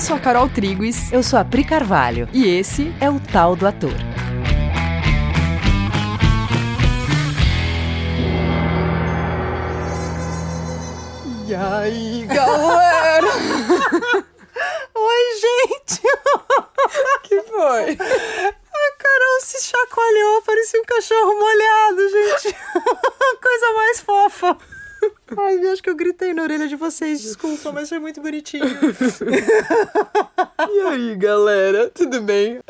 Eu sou a Carol Triguis. Eu sou a Pri Carvalho. E esse é o Tal do Ator. E aí, galera? Oi, gente! que foi? A Carol se chacoalhou, parecia um cachorro molhado, gente. Coisa mais fofa. Ai, acho que eu gritei na orelha de vocês, desculpa, mas foi muito bonitinho. e aí, galera, tudo bem?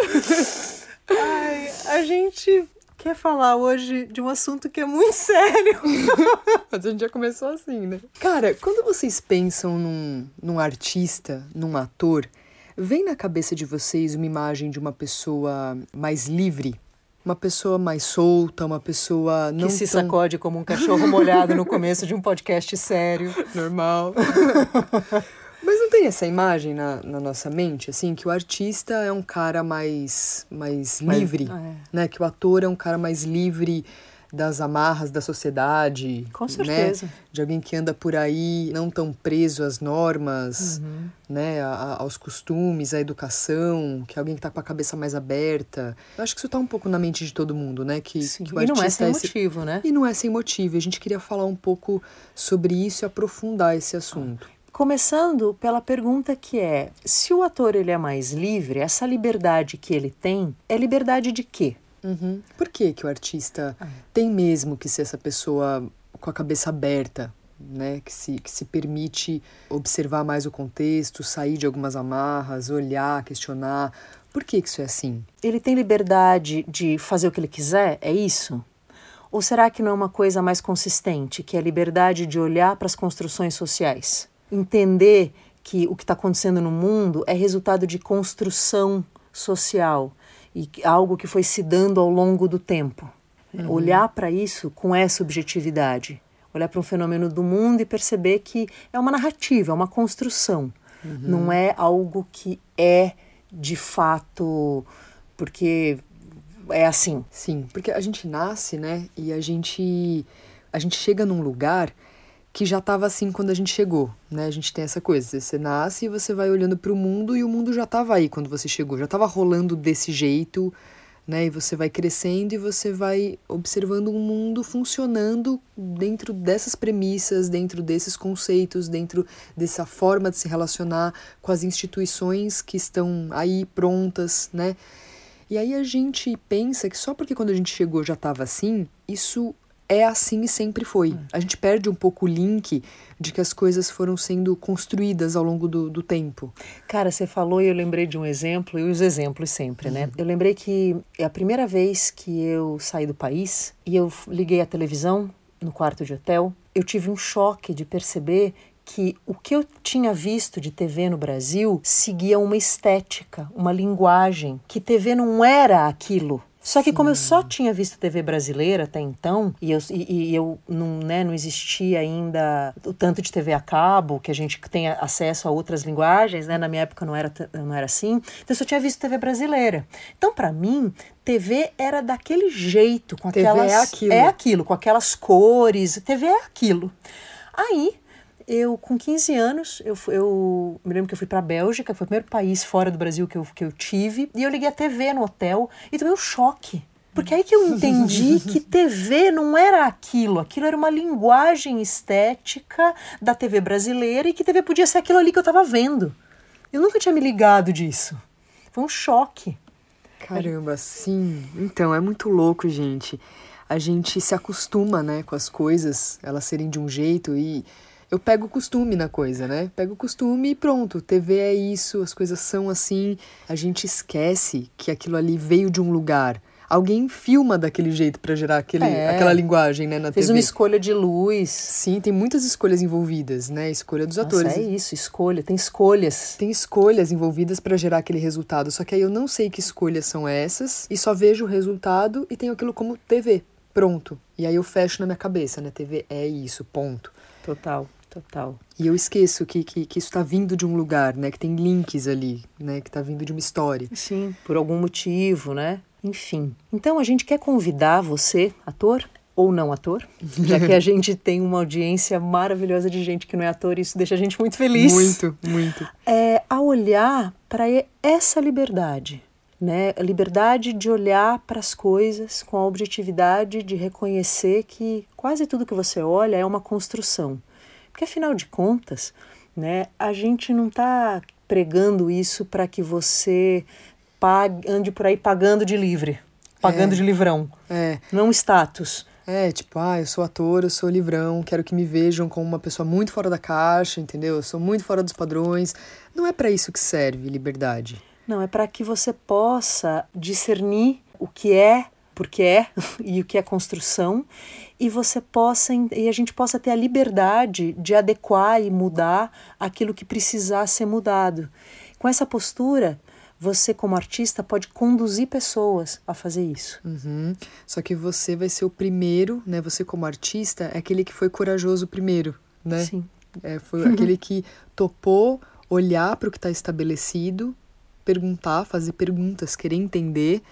Ai, a gente quer falar hoje de um assunto que é muito sério. Mas a gente já começou assim, né? Cara, quando vocês pensam num, num artista, num ator, vem na cabeça de vocês uma imagem de uma pessoa mais livre? Uma pessoa mais solta, uma pessoa não que se tão... sacode como um cachorro molhado no começo de um podcast sério. Normal. Mas não tem essa imagem na, na, nossa mente, assim, que o artista é um cara mais, mais livre, Mas, é. né? Que o ator é um cara mais livre das amarras da sociedade. Com né? certeza. Né? De alguém que anda por aí não tão preso às normas, uhum. né? A, aos costumes, à educação, que é alguém que está com a cabeça mais aberta. Eu acho que isso está um pouco na mente de todo mundo, né? Que, Sim. que o e não é sem é esse... motivo, né? E não é sem motivo. A gente queria falar um pouco sobre isso e aprofundar esse assunto. Começando pela pergunta que é: se o ator ele é mais livre, essa liberdade que ele tem é liberdade de quê? Uhum. Por que, que o artista ah. tem mesmo que ser essa pessoa com a cabeça aberta, né? Que se, que se permite observar mais o contexto, sair de algumas amarras, olhar, questionar. Por que, que isso é assim? Ele tem liberdade de fazer o que ele quiser? É isso? Ou será que não é uma coisa mais consistente, que é a liberdade de olhar para as construções sociais? entender que o que está acontecendo no mundo é resultado de construção social e algo que foi se dando ao longo do tempo. Uhum. Olhar para isso com essa objetividade, olhar para um fenômeno do mundo e perceber que é uma narrativa, é uma construção, uhum. não é algo que é de fato porque é assim. Sim, porque a gente nasce, né? E a gente a gente chega num lugar que já estava assim quando a gente chegou, né? A gente tem essa coisa, você nasce e você vai olhando para o mundo e o mundo já estava aí quando você chegou, já estava rolando desse jeito, né? E você vai crescendo e você vai observando um mundo funcionando dentro dessas premissas, dentro desses conceitos, dentro dessa forma de se relacionar com as instituições que estão aí prontas, né? E aí a gente pensa que só porque quando a gente chegou já estava assim, isso é assim e sempre foi. A gente perde um pouco o link de que as coisas foram sendo construídas ao longo do, do tempo. Cara, você falou e eu lembrei de um exemplo, e os exemplos sempre, né? Uhum. Eu lembrei que é a primeira vez que eu saí do país e eu liguei a televisão no quarto de hotel, eu tive um choque de perceber que o que eu tinha visto de TV no Brasil seguia uma estética, uma linguagem, que TV não era aquilo só que Sim. como eu só tinha visto TV brasileira até então, e eu, e, e, eu não, né, não existia ainda o tanto de TV a cabo, que a gente tem acesso a outras linguagens, né? Na minha época não era, não era assim. Então eu só tinha visto TV brasileira. Então, para mim, TV era daquele jeito, com TV é aquelas. É aquilo. É aquilo, com aquelas cores. TV é aquilo. Aí eu, com 15 anos, eu, eu me lembro que eu fui para a Bélgica, foi o primeiro país fora do Brasil que eu, que eu tive, e eu liguei a TV no hotel e tomei um choque. Porque aí que eu entendi que TV não era aquilo, aquilo era uma linguagem estética da TV brasileira e que TV podia ser aquilo ali que eu estava vendo. Eu nunca tinha me ligado disso. Foi um choque. Caramba, sim. Então, é muito louco, gente. A gente se acostuma, né, com as coisas, elas serem de um jeito e eu pego o costume na coisa, né? Pego o costume e pronto. TV é isso, as coisas são assim. A gente esquece que aquilo ali veio de um lugar. Alguém filma daquele jeito para gerar aquele, é. aquela linguagem, né, na Fez TV. uma escolha de luz. Sim, tem muitas escolhas envolvidas, né? Escolha dos Nossa, atores. É isso, escolha, tem escolhas. Tem escolhas envolvidas para gerar aquele resultado. Só que aí eu não sei que escolhas são essas e só vejo o resultado e tenho aquilo como TV. Pronto. E aí eu fecho na minha cabeça, né? TV é isso, ponto. Total. Total. E eu esqueço que, que, que isso está vindo de um lugar, né? Que tem links ali, né? Que está vindo de uma história. Sim, por algum motivo, né? Enfim. Então a gente quer convidar você, ator, ou não ator, já que a gente tem uma audiência maravilhosa de gente que não é ator, e isso deixa a gente muito feliz. Muito, muito. É, a olhar para essa liberdade, né? A liberdade de olhar para as coisas com a objetividade de reconhecer que quase tudo que você olha é uma construção. Porque afinal de contas, né, a gente não está pregando isso para que você pague, ande por aí pagando de livre, pagando É. de livrão. É, Não status. é, tipo, ah, eu sou ator, eu sou livrão, quero que me vejam como uma pessoa muito fora da caixa, entendeu? Eu sou muito fora dos padrões. Não é para isso que serve liberdade. Não, é para que você possa discernir o que é, porque é, e o que é construção, e você possa e a gente possa ter a liberdade de adequar e mudar aquilo que precisar ser mudado. Com essa postura, você como artista pode conduzir pessoas a fazer isso. Uhum. Só que você vai ser o primeiro, né? Você como artista é aquele que foi corajoso primeiro, né? Sim. É, foi aquele que topou olhar para o que está estabelecido, perguntar, fazer perguntas, querer entender,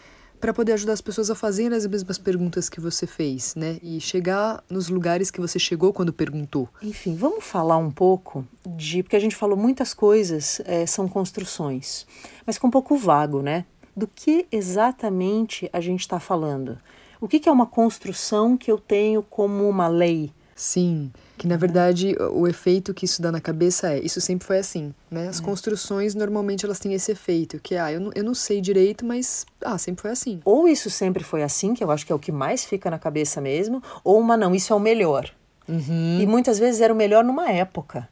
para poder ajudar as pessoas a fazerem as mesmas perguntas que você fez, né? E chegar nos lugares que você chegou quando perguntou. Enfim, vamos falar um pouco de. Porque a gente falou muitas coisas, eh, são construções, mas com um pouco vago, né? Do que exatamente a gente está falando? O que, que é uma construção que eu tenho como uma lei? Sim, que na verdade o efeito que isso dá na cabeça é, isso sempre foi assim, né? As construções normalmente elas têm esse efeito, que ah, eu não, eu não sei direito, mas ah, sempre foi assim. Ou isso sempre foi assim, que eu acho que é o que mais fica na cabeça mesmo, ou uma não, isso é o melhor. Uhum. E muitas vezes era o melhor numa época.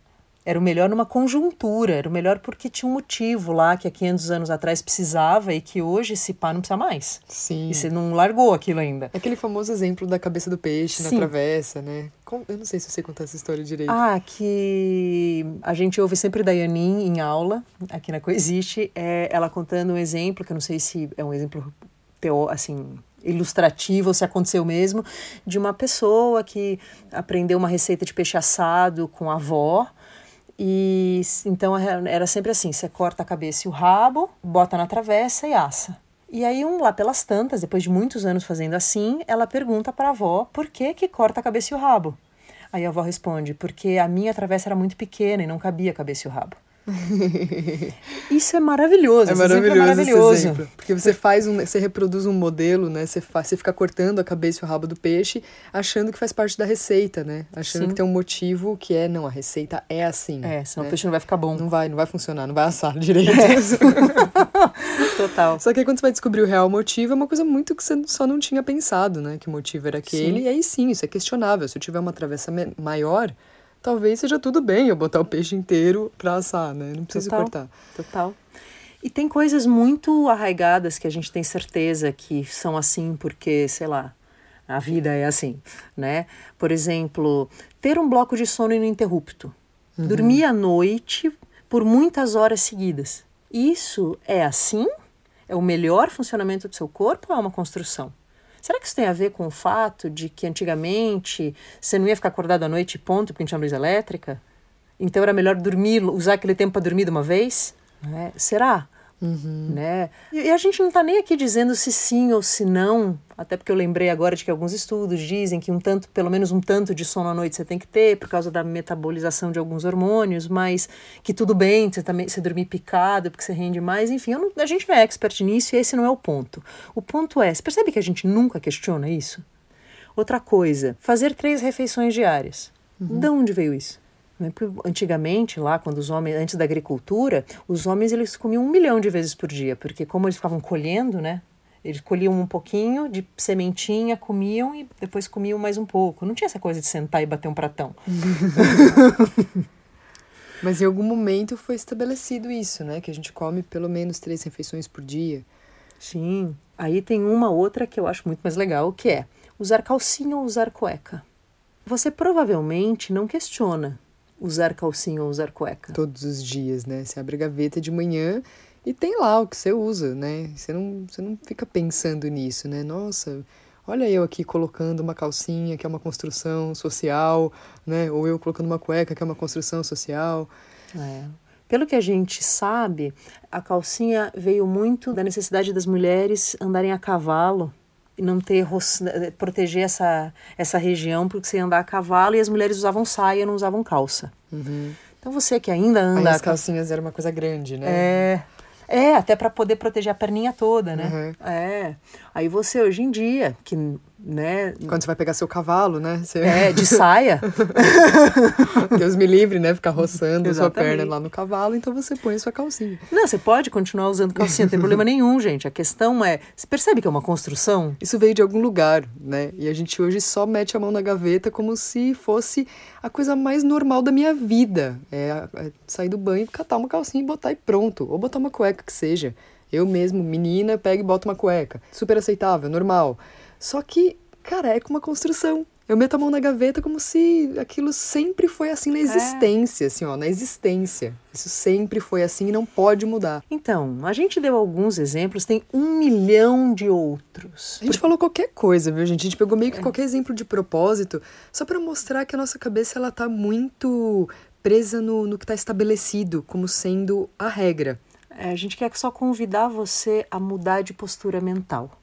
Era o melhor numa conjuntura, era o melhor porque tinha um motivo lá que há 500 anos atrás precisava e que hoje, esse pá, não precisa mais. Sim. E você não largou aquilo ainda. Aquele famoso exemplo da cabeça do peixe na Sim. travessa, né? Eu não sei se você contar essa história direito. Ah, que a gente ouve sempre da Yanin em aula, aqui na Coexiste, é ela contando um exemplo, que eu não sei se é um exemplo teo, assim, ilustrativo ou se aconteceu mesmo, de uma pessoa que aprendeu uma receita de peixe assado com a avó. E então era sempre assim: você corta a cabeça e o rabo, bota na travessa e assa. E aí, um lá pelas tantas, depois de muitos anos fazendo assim, ela pergunta para a avó por que que corta a cabeça e o rabo. Aí a avó responde: porque a minha travessa era muito pequena e não cabia a cabeça e o rabo. Isso é maravilhoso. É maravilhoso, é maravilhoso. esse exemplo. Porque você faz um, você reproduz um modelo, né? Você, faz, você fica cortando a cabeça e o rabo do peixe, achando que faz parte da receita, né? Achando Sim. que tem um motivo que é, não, a receita é assim. É, senão né? o peixe não vai ficar bom. Não vai, não vai funcionar, não vai assar direito. Total. Só que aí quando você vai descobrir o real motivo, é uma coisa muito que você só não tinha pensado, né? Que o motivo era aquele. Sim. E aí sim, isso é questionável. Se eu tiver uma travessa maior, talvez seja tudo bem eu botar o peixe inteiro pra assar, né? Não precisa Total. cortar. Total. E tem coisas muito arraigadas que a gente tem certeza que são assim porque, sei lá, a vida é assim, né? Por exemplo, ter um bloco de sono ininterrupto. Dormir à noite por muitas horas seguidas. Isso é assim? É o melhor funcionamento do seu corpo ou é uma construção? Será que isso tem a ver com o fato de que antigamente você não ia ficar acordado à noite ponto porque não tinha luz elétrica? Então era melhor dormir, usar aquele tempo para dormir de uma vez? Né? Será? Né? E, a gente não está nem aqui dizendo se sim ou se não, até porque eu lembrei agora de que alguns estudos dizem que um tanto, pelo menos um tanto de sono à noite você tem que ter por causa da metabolização de alguns hormônios, mas que tudo bem você também você dormir picado porque você rende mais, enfim, não- a gente não é expert nisso e esse não é o ponto. O ponto é, você percebe que a gente nunca questiona isso? Outra coisa, fazer três refeições diárias. De onde veio isso? Né, Antigamente, lá, quando os homens, antes da agricultura, os homens eles comiam um milhão de vezes por dia, porque como eles ficavam colhendo, né? Eles colhiam um pouquinho de sementinha, comiam e depois comiam mais um pouco. Não tinha essa coisa de sentar e bater um pratão. Mas em algum momento foi estabelecido isso, né? Que a gente come pelo menos três refeições por dia. Sim. Aí tem uma outra que eu acho muito mais legal, que é usar calcinha ou usar cueca. Você provavelmente não questiona usar calcinha ou usar cueca. Todos os dias, né? Você abre a gaveta de manhã e tem lá o que você usa, né? Você não, você não fica pensando nisso, né? Nossa, olha eu aqui colocando uma calcinha, que é uma construção social, né? Ou eu colocando uma cueca, que é uma construção social. É. Pelo que a gente sabe, a calcinha veio muito da necessidade das mulheres andarem a cavalo não ter proteger essa, essa região porque você ia andar a cavalo e as mulheres usavam saia, não usavam calça. Uhum. Então você que ainda anda. Aí as calcinhas eram uma coisa grande, né? É. É, até para poder proteger a perninha toda, né? Uhum. É. Aí você hoje em dia, que né? Quando você vai pegar seu cavalo, né? Você... É, de saia. Deus me livre, né? Ficar roçando sua perna lá no cavalo, então você põe sua calcinha. Não, você pode continuar usando calcinha, não tem problema nenhum, gente. A questão é, você percebe que é uma construção? Isso veio de algum lugar, né? E a gente hoje só mete a mão na gaveta como se fosse a coisa mais normal da minha vida. É, é sair do banho, catar uma calcinha e botar e pronto. Ou botar uma cueca que seja. Eu mesmo, menina, pego e boto uma cueca. Super aceitável, normal. Só que, cara, é com uma construção. Eu meto a mão na gaveta como se aquilo sempre foi assim na é. existência, é. assim, ó, na existência. Isso sempre foi assim e não pode mudar. Então, a gente deu alguns exemplos, tem um milhão de outros. A gente Por... falou qualquer coisa, viu, gente? A gente pegou meio que é. qualquer exemplo de propósito, só para mostrar que a nossa cabeça, ela tá muito presa no, no que está estabelecido como sendo a regra. É, a gente quer só convidar você a mudar de postura mental.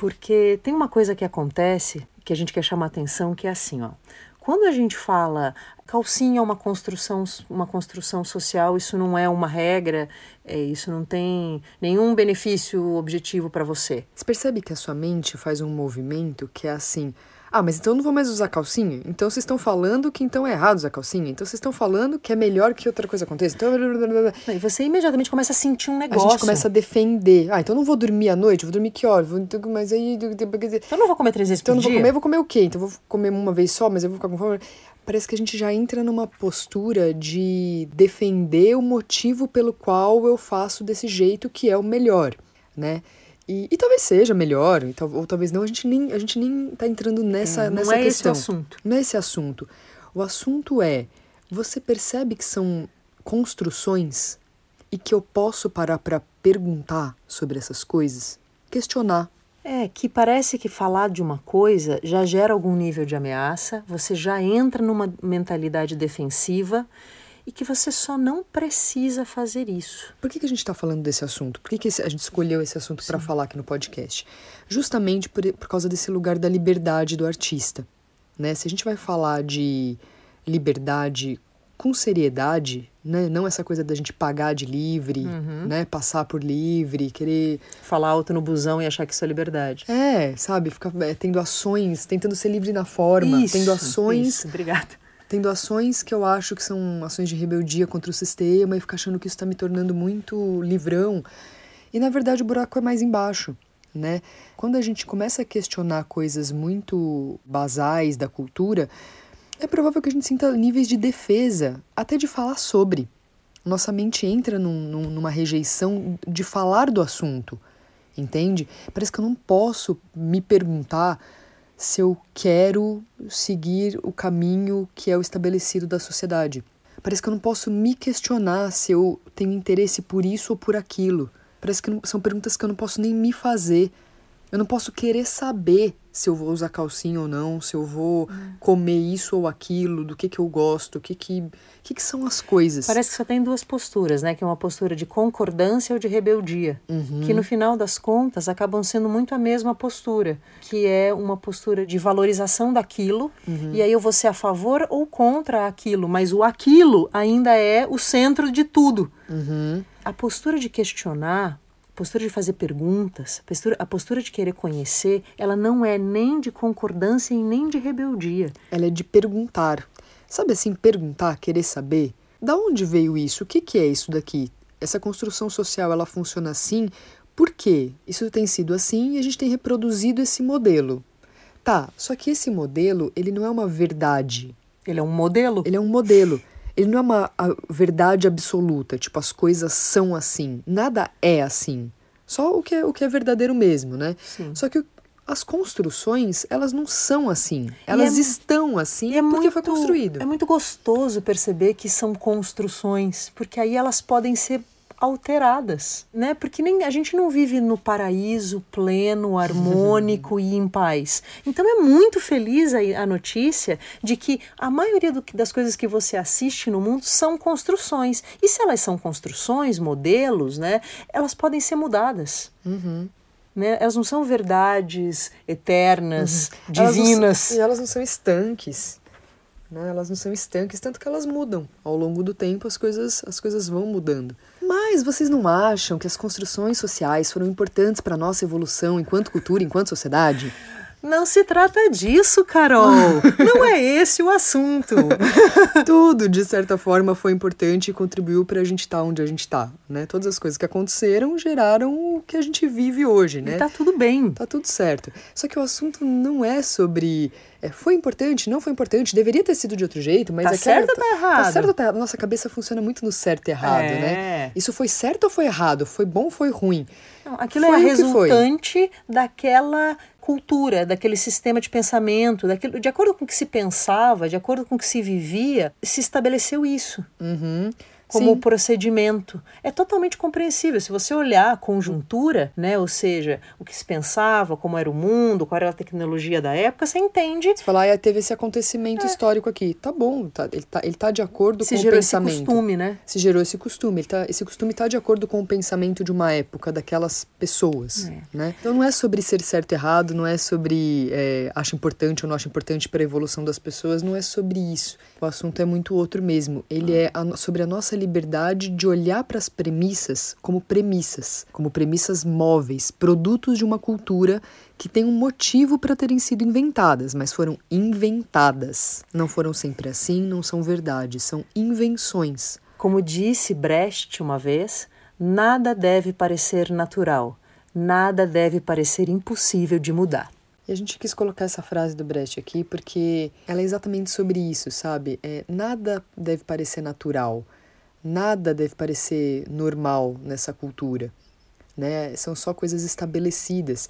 Porque tem uma coisa que acontece que a gente quer chamar atenção, que é assim, ó. Quando a gente fala calcinha é uma construção, uma construção social, isso não é uma regra, é, isso não tem nenhum benefício objetivo para você. Você percebe que a sua mente faz um movimento que é assim, ah, mas então eu não vou mais usar calcinha? Então vocês estão falando que então é errado usar calcinha? Então vocês estão falando que é melhor que outra coisa aconteça? Então... E você imediatamente começa a sentir um negócio. A gente começa a defender. Ah, então eu não vou dormir à noite, vou dormir que hora? Vou... Mas aí... Então eu não vou comer três vezes então por dia? Então eu não vou comer, eu vou comer o quê? Então eu vou comer uma vez só, mas eu vou ficar com fome? Parece que a gente já entra numa postura de defender o motivo pelo qual eu faço desse jeito que é o melhor, né? E, e, talvez seja melhor, ou talvez não, a gente nem, a gente nem tá entrando nessa, é, nessa não é questão. Esse assunto. Não é esse assunto. O assunto é, você percebe que são construções e que eu posso parar para perguntar sobre essas coisas? Questionar. É, que parece que falar de uma coisa já gera algum nível de ameaça, você já entra numa mentalidade defensiva e que você só não precisa fazer isso. Por que, que a gente está falando desse assunto? Por que, que a gente escolheu esse assunto para falar aqui no podcast? Justamente por, por causa desse lugar da liberdade do artista. Né? Se a gente vai falar de liberdade com seriedade, né? Não essa coisa da gente pagar de livre, uhum. né? Passar por livre, querer falar alto no busão e achar que isso é liberdade. É, sabe, ficar é, tendo ações, tentando ser livre na forma, isso, tendo ações. Isso, obrigada tendo ações que eu acho que são ações de rebeldia contra o sistema e ficar achando que isso está me tornando muito livrão. E na verdade o buraco é mais embaixo. Né? Quando a gente começa a questionar coisas muito basais da cultura, é provável que a gente sinta níveis de defesa, até de falar sobre. Nossa mente entra num, num, numa rejeição de falar do assunto, entende? Parece que eu não posso me perguntar se eu quero seguir o caminho que é o estabelecido da sociedade. Parece que eu não posso me questionar se eu tenho interesse por isso ou por aquilo. Parece que são perguntas que eu não posso nem me fazer. Eu não posso querer saber se eu vou usar calcinha ou não, se eu vou hum. comer isso ou aquilo, do que que eu gosto, o que que, que que são as coisas. Parece que só tem duas posturas, né? Que é uma postura de concordância ou de rebeldia. Uhum. Que no final das contas acabam sendo muito a mesma postura, que é uma postura de valorização daquilo, uhum. e aí eu vou ser a favor ou contra aquilo, mas o aquilo ainda é o centro de tudo. Uhum. A postura de questionar postura de fazer perguntas, a postura, a postura de querer conhecer, ela não é nem de concordância e nem de rebeldia. Ela é de perguntar. Sabe assim, perguntar, querer saber? Da onde veio isso? O que, que é isso daqui? Essa construção social, ela funciona assim? Por quê? Isso tem sido assim e a gente tem reproduzido esse modelo. Tá, só que esse modelo, ele não é uma verdade. Ele é um modelo? Ele é um modelo. Ele não é uma verdade absoluta, tipo, as coisas são assim. Nada é assim. Só o que é, o que é verdadeiro mesmo, né? Sim. Só que as construções, elas não são assim. Elas é, estão assim é porque muito, foi construído. É muito gostoso perceber que são construções, porque aí elas podem ser alteradas, né? Porque nem a gente não vive no paraíso pleno, harmônico e em paz. Então é muito feliz a, a notícia de que a maioria do, das coisas que você assiste no mundo são construções. E se elas são construções, modelos, né? Elas podem ser mudadas. Uhum. Né? Elas não são verdades eternas, uhum. divinas. Elas não, e elas não são estanques. Né? Elas não são estanques, tanto que elas mudam. Ao longo do tempo as coisas, as coisas vão mudando. Mas vocês não acham que as construções sociais foram importantes para a nossa evolução enquanto cultura, enquanto sociedade? Não se trata disso, Carol. Não é esse o assunto. Tudo, de certa forma, foi importante e contribuiu para a gente estar tá onde a gente está, né? Todas as coisas que aconteceram geraram o que a gente vive hoje, né? E tá tudo bem. Tá tudo certo. Só que o assunto não é sobre é, foi importante, não foi importante, deveria ter sido de outro jeito, mas tá é certo ou tá errado? Tá certo ou tá errado? Nossa cabeça funciona muito no certo e errado, né? é. né? Isso foi certo ou foi errado? Foi bom ou foi ruim? Não, aquilo foi é resultante daquela cultura, daquele sistema de pensamento, daquilo, de acordo com o que se pensava, de acordo com o que se vivia, se estabeleceu isso. Uhum como Sim. procedimento. É totalmente compreensível. Se você olhar a conjuntura, né, ou seja, o que se pensava, como era o mundo, qual era a tecnologia da época, você entende. Você fala, ah, teve esse acontecimento é. histórico aqui. Tá bom, tá, ele, tá, ele tá de acordo Se com o pensamento. Se gerou esse costume, né? Se gerou esse costume. Tá, esse costume tá de acordo com o pensamento de uma época, daquelas pessoas, é. né? Então não é sobre ser certo e errado, não é sobre é, acho importante ou não acho importante para a evolução das pessoas, não é sobre isso. O assunto é muito outro mesmo. Ele é a, sobre a nossa liberdade de olhar para as premissas como premissas, como premissas móveis, produtos de uma cultura que tem um motivo para terem sido inventadas, mas foram inventadas. Não foram sempre assim, não são verdades, são invenções. Como disse Brecht uma vez, nada deve parecer natural, nada deve parecer impossível de mudar. E a gente quis colocar essa frase do Brecht aqui porque ela é exatamente sobre isso, sabe? É, nada deve parecer natural, nada deve parecer normal nessa cultura, né? São só coisas estabelecidas.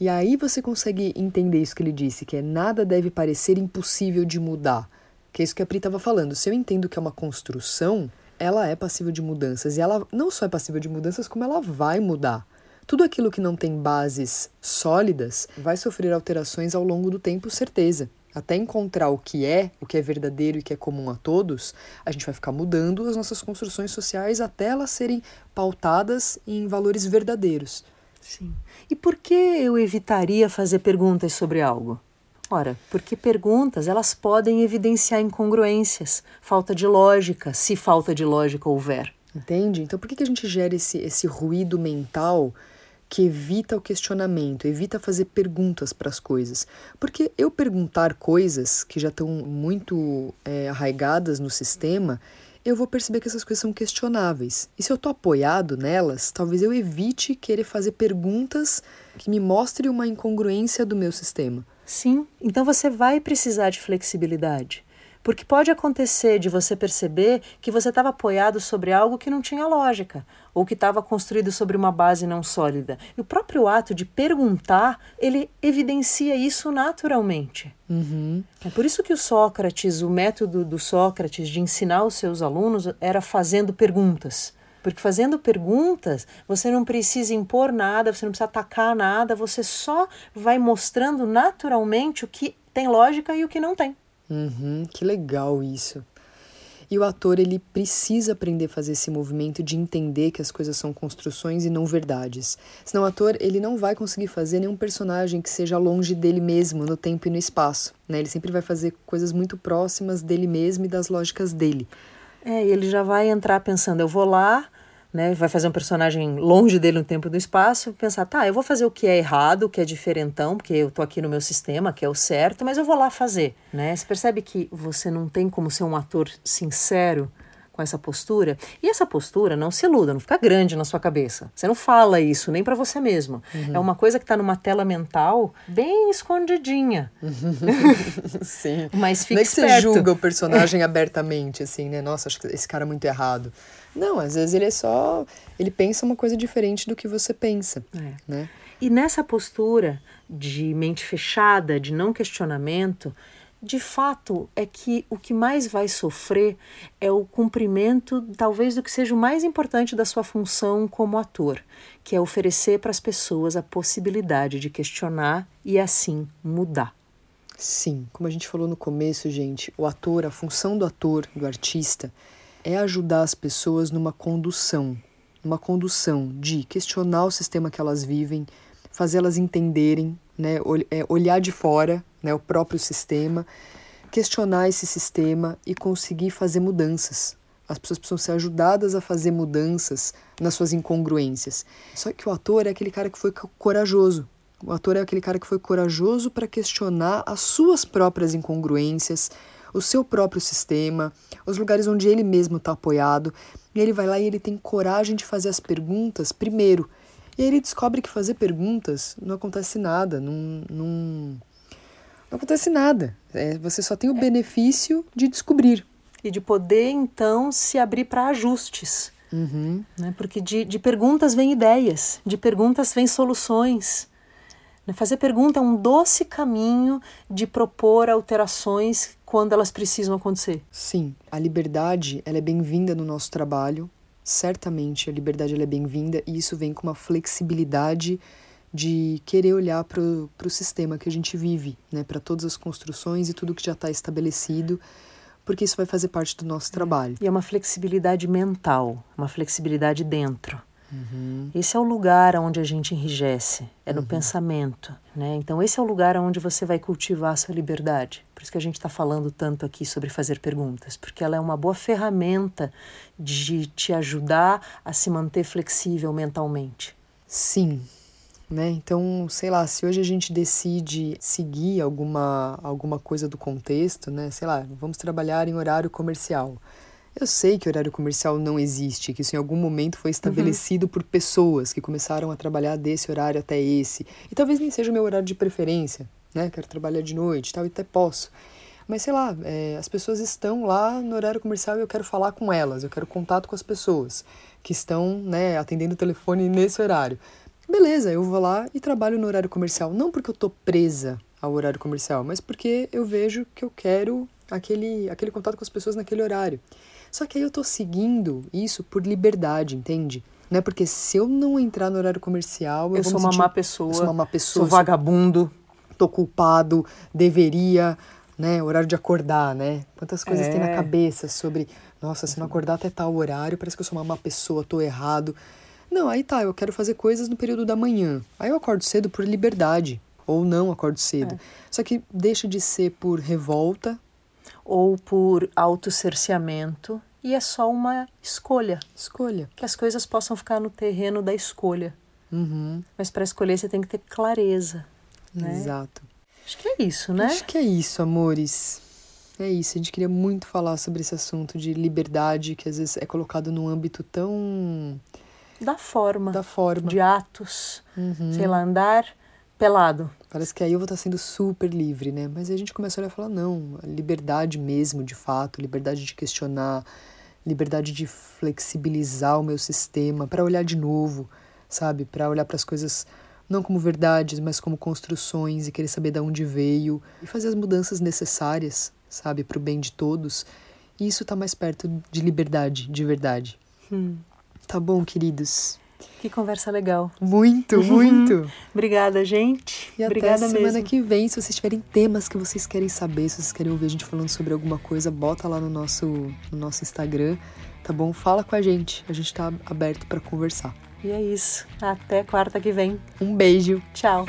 E aí você consegue entender isso que ele disse, que é nada deve parecer impossível de mudar. Que é isso que a Pri estava falando. Se eu entendo que é uma construção, ela é passível de mudanças. E ela não só é passível de mudanças, como ela vai mudar. Tudo aquilo que não tem bases sólidas vai sofrer alterações ao longo do tempo, certeza. Até encontrar o que é, o que é verdadeiro e que é comum a todos, a gente vai ficar mudando as nossas construções sociais até elas serem pautadas em valores verdadeiros. Sim. E por que eu evitaria fazer perguntas sobre algo? Ora, porque perguntas elas podem evidenciar incongruências, falta de lógica, se falta de lógica houver. Entende? Então por que, que a gente gera esse, esse ruído mental que evita o questionamento, evita fazer perguntas para as coisas. Porque eu perguntar coisas que já estão muito é, arraigadas no sistema, eu vou perceber que essas coisas são questionáveis. E se eu estou apoiado nelas, talvez eu evite querer fazer perguntas que me mostrem uma incongruência do meu sistema. Sim, então você vai precisar de flexibilidade. Porque pode acontecer de você perceber que você estava apoiado sobre algo que não tinha lógica, ou que estava construído sobre uma base não sólida. E o próprio ato de perguntar, ele evidencia isso naturalmente. Uhum. É por isso que o Sócrates, o método do Sócrates de ensinar os seus alunos era fazendo perguntas. Porque fazendo perguntas, você não precisa impor nada, você não precisa atacar nada, você só vai mostrando naturalmente o que tem lógica e o que não tem. Uhum, que legal isso. E o ator ele precisa aprender a fazer esse movimento de entender que as coisas são construções e não verdades. Senão o ator ele não vai conseguir fazer nenhum personagem que seja longe dele mesmo no tempo e no espaço. Né? Ele sempre vai fazer coisas muito próximas dele mesmo e das lógicas dele. É, ele já vai entrar pensando, eu vou lá, né, vai fazer um personagem longe dele no tempo e no espaço, pensar, tá, eu vou fazer o que é errado, o que é diferentão, porque eu tô aqui no meu sistema, que é o certo, mas eu vou lá fazer, né? Você percebe que você não tem como ser um ator sincero com essa postura? E essa postura, não se iluda, não fica grande na sua cabeça. Você não fala isso nem para você mesmo. Uhum. É uma coisa que tá numa tela mental bem escondidinha. Sim. Mas fica Não é que esperto. você julga o personagem abertamente, assim, né? Nossa, acho que esse cara é muito errado. Não, às vezes ele é só. Ele pensa uma coisa diferente do que você pensa. É. Né? E nessa postura de mente fechada, de não questionamento, de fato é que o que mais vai sofrer é o cumprimento, talvez, do que seja o mais importante da sua função como ator, que é oferecer para as pessoas a possibilidade de questionar e assim mudar. Sim, como a gente falou no começo, gente, o ator, a função do ator, do artista, é ajudar as pessoas numa condução, numa condução de questionar o sistema que elas vivem, fazer elas entenderem, né, é, olhar de fora, né, o próprio sistema, questionar esse sistema e conseguir fazer mudanças. As pessoas precisam ser ajudadas a fazer mudanças nas suas incongruências. Só que o ator é aquele cara que foi corajoso. O ator é aquele cara que foi corajoso para questionar as suas próprias incongruências, o seu próprio sistema, os lugares onde ele mesmo está apoiado. E ele vai lá e ele tem coragem de fazer as perguntas primeiro. E aí ele descobre que fazer perguntas não acontece nada, não, não, não acontece nada. É, você só tem o benefício de descobrir e de poder então se abrir para ajustes. Uhum. Né? Porque de, de perguntas vem ideias, de perguntas vem soluções. Né? Fazer pergunta é um doce caminho de propor alterações quando elas precisam acontecer. Sim, a liberdade ela é bem-vinda no nosso trabalho. Certamente a liberdade ela é bem-vinda e isso vem com uma flexibilidade de querer olhar para o sistema que a gente vive, né? para todas as construções e tudo que já está estabelecido porque isso vai fazer parte do nosso trabalho. E é uma flexibilidade mental, uma flexibilidade dentro. Uhum. Esse é o lugar onde a gente enrijece, é no uhum. pensamento. Né? Então, esse é o lugar onde você vai cultivar a sua liberdade. Por isso que a gente está falando tanto aqui sobre fazer perguntas, porque ela é uma boa ferramenta de te ajudar a se manter flexível mentalmente. Sim, né? Então, sei lá, se hoje a gente decide seguir alguma, alguma coisa do contexto, né? Sei lá, vamos trabalhar em horário comercial. Eu sei que horário comercial não existe, que isso em algum momento foi estabelecido uhum. por pessoas que começaram a trabalhar desse horário até esse. E talvez nem seja o meu horário de preferência, né? Quero trabalhar de noite tal, e até posso. Mas sei lá, é, as pessoas estão lá no horário comercial e eu quero falar com elas, eu quero contato com as pessoas que estão né, atendendo o telefone nesse horário. Beleza, eu vou lá e trabalho no horário comercial. Não porque eu tô presa ao horário comercial, mas porque eu vejo que eu quero aquele, aquele contato com as pessoas naquele horário. Só que aí eu tô seguindo isso por liberdade, entende? Não é porque se eu não entrar no horário comercial, eu, eu sou uma má pessoa. Eu sou uma má pessoa. Sou vagabundo. Tô culpado, deveria, né? Horário de acordar, né? Quantas coisas é. tem na é. cabeça sobre, nossa, se não acordar até tal horário, parece que eu sou uma má pessoa, tô errado. Não, aí tá, eu quero fazer coisas no período da manhã. Aí eu acordo cedo por liberdade, ou não acordo cedo. É. Só que deixa de ser por revolta. Ou por autocerceamento. E é só uma escolha. Escolha. Que as coisas possam ficar no terreno da escolha. Uhum. Mas para escolher você tem que ter clareza. Né? Exato. Acho que é isso, né? Acho que é isso, amores. É isso. A gente queria muito falar sobre esse assunto de liberdade, que às vezes é colocado num âmbito tão da forma. Da forma. De atos. Uhum. Sei lá, andar pelado. Parece que aí eu vou estar sendo super livre, né? Mas aí a gente começa a olhar e falar, não, liberdade mesmo, de fato, liberdade de questionar, liberdade de flexibilizar o meu sistema, para olhar de novo, sabe? Para olhar para as coisas não como verdades, mas como construções e querer saber de onde veio e fazer as mudanças necessárias, sabe, para o bem de todos. E isso está mais perto de liberdade, de verdade. Hum. Tá bom, queridos. Que conversa legal. Muito, muito. Obrigada, gente. E Obrigada até semana mesmo. que vem. Se vocês tiverem temas que vocês querem saber, se vocês querem ouvir a gente falando sobre alguma coisa, bota lá no nosso, no nosso Instagram, tá bom? Fala com a gente. A gente tá aberto para conversar. E é isso. Até quarta que vem. Um beijo. Tchau.